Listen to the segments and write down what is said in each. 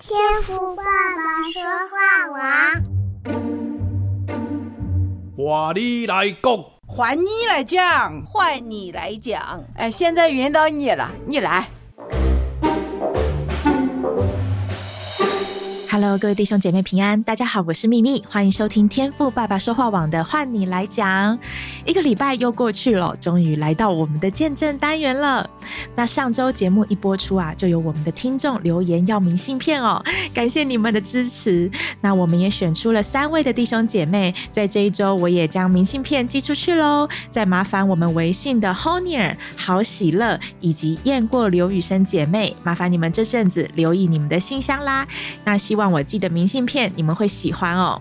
天赋爸爸说话王，换你来讲，换你来讲，换你来讲。哎，现在轮到你了，你来。Hello，各位弟兄姐妹平安，大家好，我是秘密，欢迎收听天赋爸爸说话网的换你来讲。一个礼拜又过去了，终于来到我们的见证单元了。那上周节目一播出啊，就有我们的听众留言要明信片哦，感谢你们的支持。那我们也选出了三位的弟兄姐妹，在这一周我也将明信片寄出去喽。再麻烦我们微信的 Honier 好喜乐以及验过刘雨生姐妹，麻烦你们这阵子留意你们的信箱啦。那希望。我寄的明信片，你们会喜欢哦。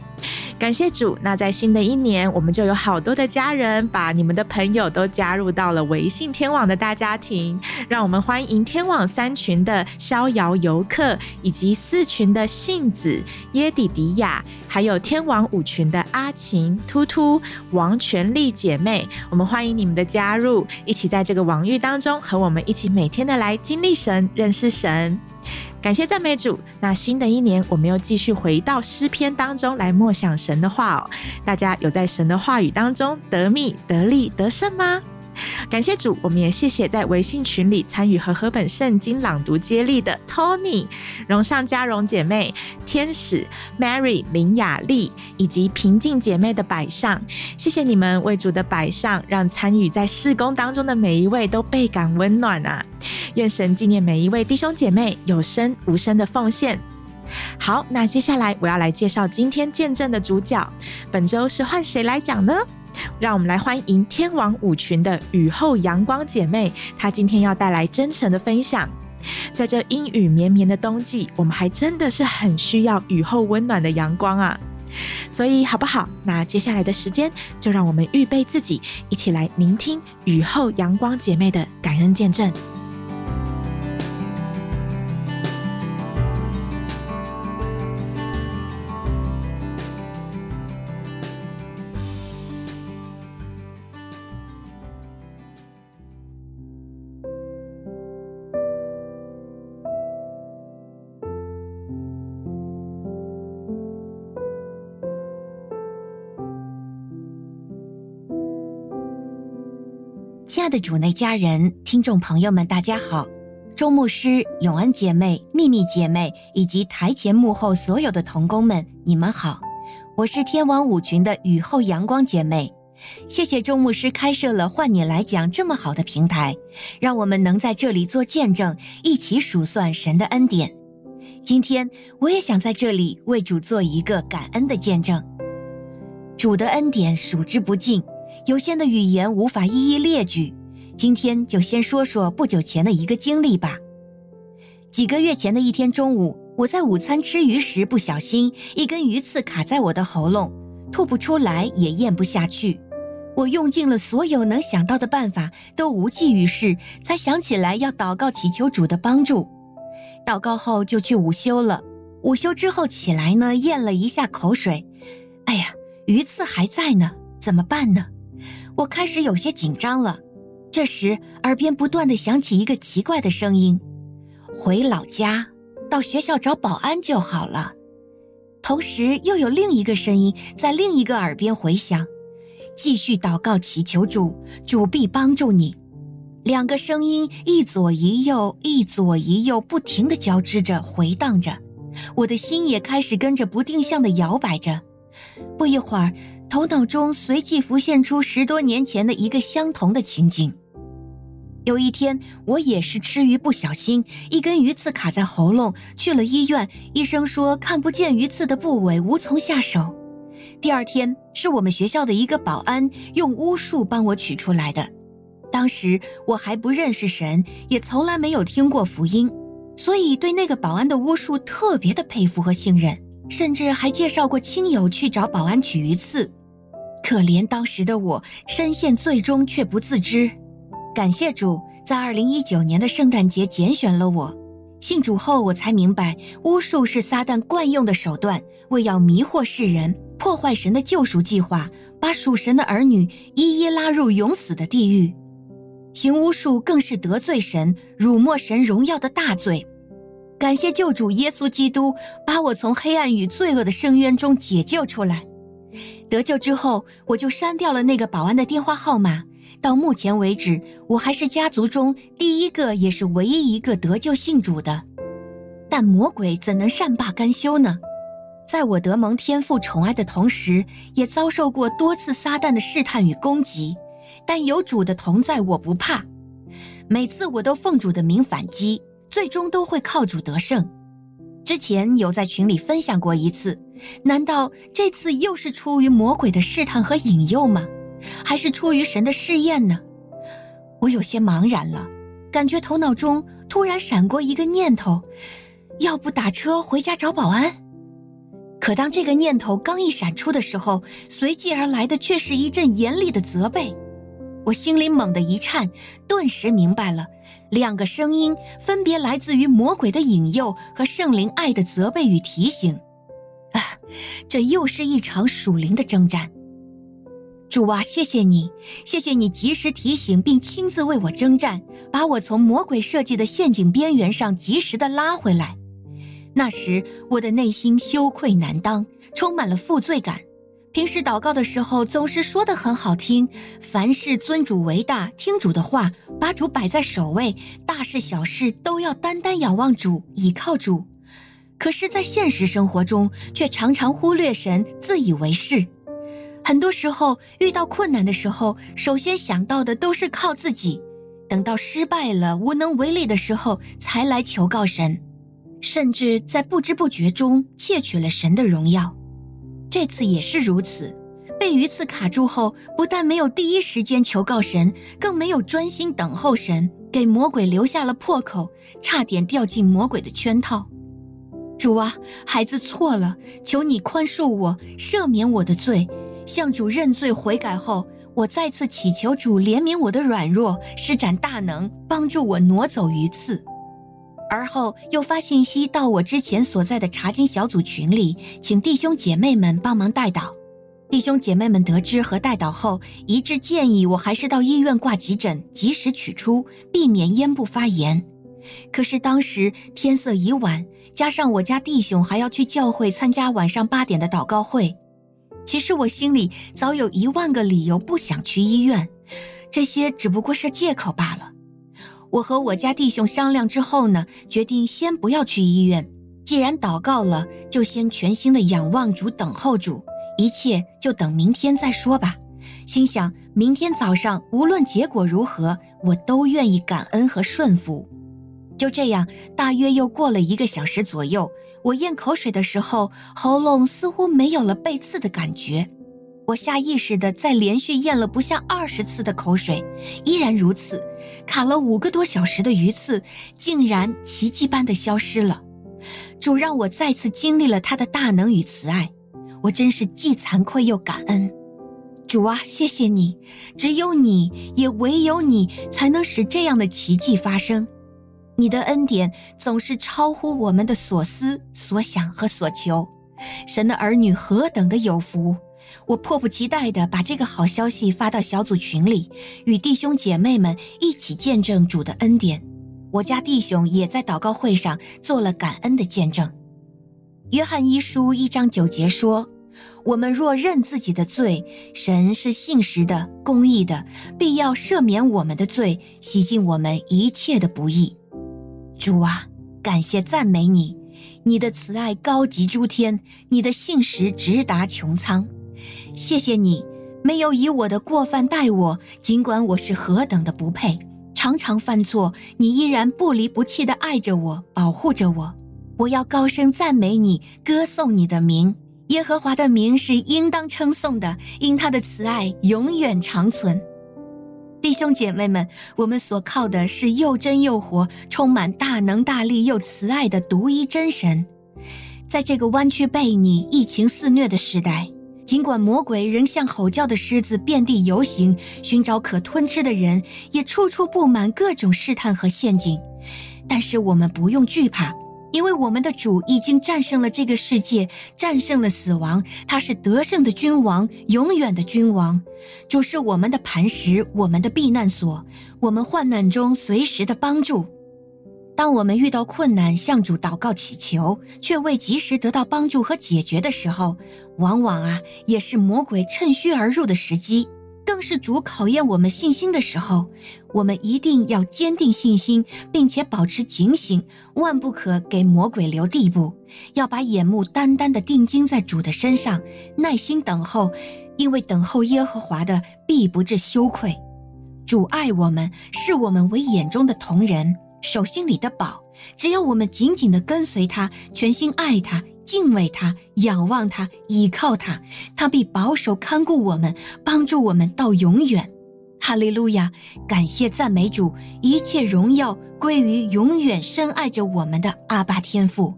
感谢主，那在新的一年，我们就有好多的家人把你们的朋友都加入到了微信天网的大家庭。让我们欢迎天网三群的逍遥游客，以及四群的信子耶底迪亚，还有天网五群的阿晴、突突、王全利姐妹。我们欢迎你们的加入，一起在这个网域当中和我们一起每天的来经历神、认识神。感谢赞美主，那新的一年，我们又继续回到诗篇当中来默想神的话哦。大家有在神的话语当中得蜜、得利、得胜吗？感谢主，我们也谢谢在微信群里参与和合本圣经朗读接力的 Tony、荣上加荣姐妹、天使 Mary 林雅丽以及平静姐妹的摆上，谢谢你们为主的摆上，让参与在事工当中的每一位都倍感温暖啊！愿神纪念每一位弟兄姐妹有声无声的奉献。好，那接下来我要来介绍今天见证的主角，本周是换谁来讲呢？让我们来欢迎天王舞群的雨后阳光姐妹，她今天要带来真诚的分享。在这阴雨绵绵的冬季，我们还真的是很需要雨后温暖的阳光啊！所以好不好？那接下来的时间，就让我们预备自己，一起来聆听雨后阳光姐妹的感恩见证。亲爱的主内家人、听众朋友们，大家好！周牧师、永恩姐妹、秘密姐妹以及台前幕后所有的同工们，你们好！我是天王五群的雨后阳光姐妹。谢谢周牧师开设了换你来讲这么好的平台，让我们能在这里做见证，一起数算神的恩典。今天我也想在这里为主做一个感恩的见证。主的恩典数之不尽。有限的语言无法一一列举，今天就先说说不久前的一个经历吧。几个月前的一天中午，我在午餐吃鱼时不小心一根鱼刺卡在我的喉咙，吐不出来也咽不下去。我用尽了所有能想到的办法，都无济于事，才想起来要祷告祈求主的帮助。祷告后就去午休了。午休之后起来呢，咽了一下口水，哎呀，鱼刺还在呢，怎么办呢？我开始有些紧张了，这时耳边不断地响起一个奇怪的声音：“回老家，到学校找保安就好了。”同时又有另一个声音在另一个耳边回响：“继续祷告祈求主，主必帮助你。”两个声音一左一右，一左一右，不停地交织着，回荡着，我的心也开始跟着不定向地摇摆着。不一会儿。头脑中随即浮现出十多年前的一个相同的情景。有一天，我也是吃鱼不小心，一根鱼刺卡在喉咙，去了医院，医生说看不见鱼刺的部位，无从下手。第二天，是我们学校的一个保安用巫术帮我取出来的。当时我还不认识神，也从来没有听过福音，所以对那个保安的巫术特别的佩服和信任，甚至还介绍过亲友去找保安取鱼刺。可怜当时的我深陷罪中却不自知，感谢主，在二零一九年的圣诞节拣选了我。信主后，我才明白巫术是撒旦惯用的手段，为要迷惑世人，破坏神的救赎计划，把属神的儿女一一拉入永死的地狱。行巫术更是得罪神、辱没神荣耀的大罪。感谢救主耶稣基督把我从黑暗与罪恶的深渊中解救出来。得救之后，我就删掉了那个保安的电话号码。到目前为止，我还是家族中第一个也是唯一一个得救信主的。但魔鬼怎能善罢甘休呢？在我得蒙天父宠爱的同时，也遭受过多次撒旦的试探与攻击。但有主的同在，我不怕。每次我都奉主的名反击，最终都会靠主得胜。之前有在群里分享过一次，难道这次又是出于魔鬼的试探和引诱吗？还是出于神的试验呢？我有些茫然了，感觉头脑中突然闪过一个念头：要不打车回家找保安？可当这个念头刚一闪出的时候，随即而来的却是一阵严厉的责备。我心里猛地一颤，顿时明白了，两个声音分别来自于魔鬼的引诱和圣灵爱的责备与提醒。这又是一场属灵的征战。主啊，谢谢你，谢谢你及时提醒并亲自为我征战，把我从魔鬼设计的陷阱边缘上及时地拉回来。那时我的内心羞愧难当，充满了负罪感。平时祷告的时候总是说得很好听，凡事尊主为大，听主的话，把主摆在首位，大事小事都要单单仰望主，倚靠主。可是，在现实生活中，却常常忽略神，自以为是。很多时候遇到困难的时候，首先想到的都是靠自己，等到失败了、无能为力的时候，才来求告神。甚至在不知不觉中窃取了神的荣耀，这次也是如此。被鱼刺卡住后，不但没有第一时间求告神，更没有专心等候神，给魔鬼留下了破口，差点掉进魔鬼的圈套。主啊，孩子错了，求你宽恕我，赦免我的罪。向主认罪悔改后，我再次祈求主怜悯我的软弱，施展大能，帮助我挪走鱼刺。而后又发信息到我之前所在的查经小组群里，请弟兄姐妹们帮忙代祷。弟兄姐妹们得知和带导后，一致建议我还是到医院挂急诊，及时取出，避免咽部发炎。可是当时天色已晚，加上我家弟兄还要去教会参加晚上八点的祷告会，其实我心里早有一万个理由不想去医院，这些只不过是借口罢了。我和我家弟兄商量之后呢，决定先不要去医院。既然祷告了，就先全心的仰望主，等候主，一切就等明天再说吧。心想明天早上无论结果如何，我都愿意感恩和顺服。就这样，大约又过了一个小时左右，我咽口水的时候，喉咙似乎没有了被刺的感觉。我下意识地再连续咽了不下二十次的口水，依然如此，卡了五个多小时的鱼刺竟然奇迹般的消失了。主让我再次经历了他的大能与慈爱，我真是既惭愧又感恩。主啊，谢谢你，只有你，也唯有你才能使这样的奇迹发生。你的恩典总是超乎我们的所思所想和所求。神的儿女何等的有福！我迫不及待地把这个好消息发到小组群里，与弟兄姐妹们一起见证主的恩典。我家弟兄也在祷告会上做了感恩的见证。约翰一书一章九节说：“我们若认自己的罪，神是信实的、公义的，必要赦免我们的罪，洗净我们一切的不义。”主啊，感谢赞美你，你的慈爱高及诸天，你的信实直达穹苍。谢谢你，没有以我的过犯待我，尽管我是何等的不配，常常犯错，你依然不离不弃地爱着我，保护着我。我要高声赞美你，歌颂你的名。耶和华的名是应当称颂的，因他的慈爱永远长存。弟兄姐妹们，我们所靠的是又真又活、充满大能大力又慈爱的独一真神。在这个弯曲背逆、疫情肆虐的时代。尽管魔鬼仍像吼叫的狮子遍地游行，寻找可吞吃的人，也处处布满各种试探和陷阱，但是我们不用惧怕，因为我们的主已经战胜了这个世界，战胜了死亡。他是得胜的君王，永远的君王。主是我们的磐石，我们的避难所，我们患难中随时的帮助。当我们遇到困难，向主祷告祈求，却未及时得到帮助和解决的时候，往往啊，也是魔鬼趁虚而入的时机，更是主考验我们信心的时候。我们一定要坚定信心，并且保持警醒，万不可给魔鬼留地步。要把眼目单单的定睛在主的身上，耐心等候，因为等候耶和华的必不致羞愧。主爱我们，视我们为眼中的瞳人。手心里的宝，只要我们紧紧地跟随他，全心爱他，敬畏他，仰望他，倚靠他，他必保守看顾我们，帮助我们到永远。哈利路亚！感谢赞美主，一切荣耀归于永远深爱着我们的阿爸天父。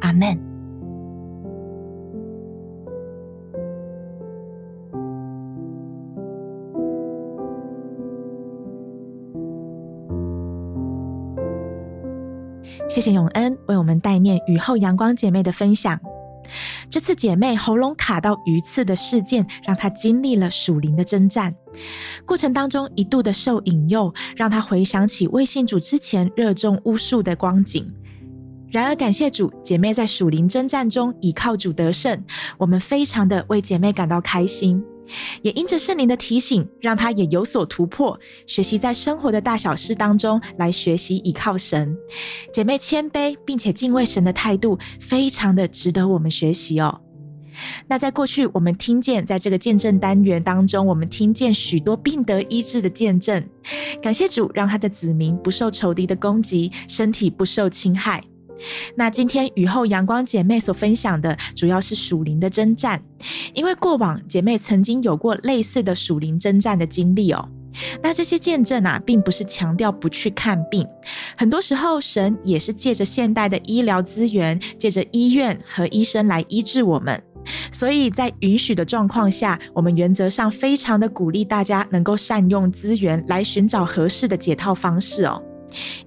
阿门。谢谢永恩为我们代念雨后阳光姐妹的分享。这次姐妹喉咙卡到鱼刺的事件，让她经历了属灵的征战。过程当中一度的受引诱，让她回想起未信主之前热衷巫术的光景。然而感谢主，姐妹在属灵征战中倚靠主得胜，我们非常的为姐妹感到开心。也因着圣灵的提醒，让他也有所突破，学习在生活的大小事当中来学习倚靠神。姐妹谦卑并且敬畏神的态度，非常的值得我们学习哦。那在过去，我们听见在这个见证单元当中，我们听见许多病得医治的见证。感谢主，让他的子民不受仇敌的攻击，身体不受侵害。那今天雨后阳光姐妹所分享的，主要是属灵的征战，因为过往姐妹曾经有过类似的属灵征战的经历哦。那这些见证啊，并不是强调不去看病，很多时候神也是借着现代的医疗资源，借着医院和医生来医治我们。所以在允许的状况下，我们原则上非常的鼓励大家能够善用资源来寻找合适的解套方式哦。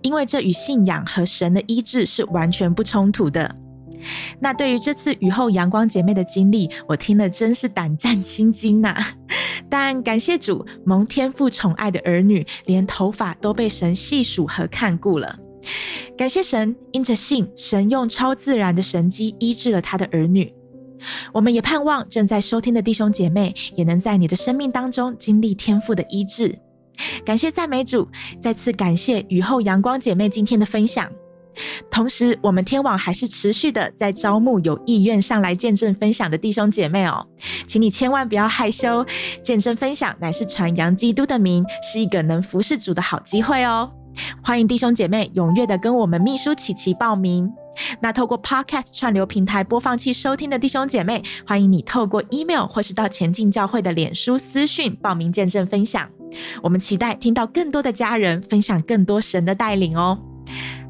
因为这与信仰和神的医治是完全不冲突的。那对于这次雨后阳光姐妹的经历，我听了真是胆战心惊呐、但感谢主，蒙天父宠爱的儿女，连头发都被神细数和看顾了。感谢神，因着信，神用超自然的神迹医治了他的儿女。我们也盼望正在收听的弟兄姐妹，也能在你的生命当中经历天父的医治。感谢赞美主，再次感谢雨后阳光姐妹今天的分享。同时，我们天网还是持续的在招募有意愿上来见证分享的弟兄姐妹哦，请你千万不要害羞，见证分享乃是传扬基督的名，是一个能服侍主的好机会哦。欢迎弟兄姐妹踊跃的跟我们秘书琪琪报名。那透过 Podcast 串流平台播放器收听的弟兄姐妹，欢迎你透过 email 或是到前进教会的脸书私讯报名见证分享。我们期待听到更多的家人分享更多神的带领哦。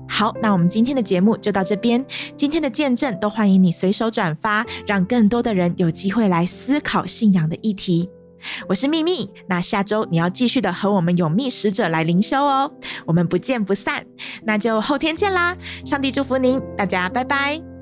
好，那我们今天的节目就到这边。今天的见证都欢迎你随手转发，让更多的人有机会来思考信仰的议题。我是秘密，那下周你要继续的和我们有密使者来灵修哦。我们不见不散，那就后天见啦！上帝祝福您，大家拜拜。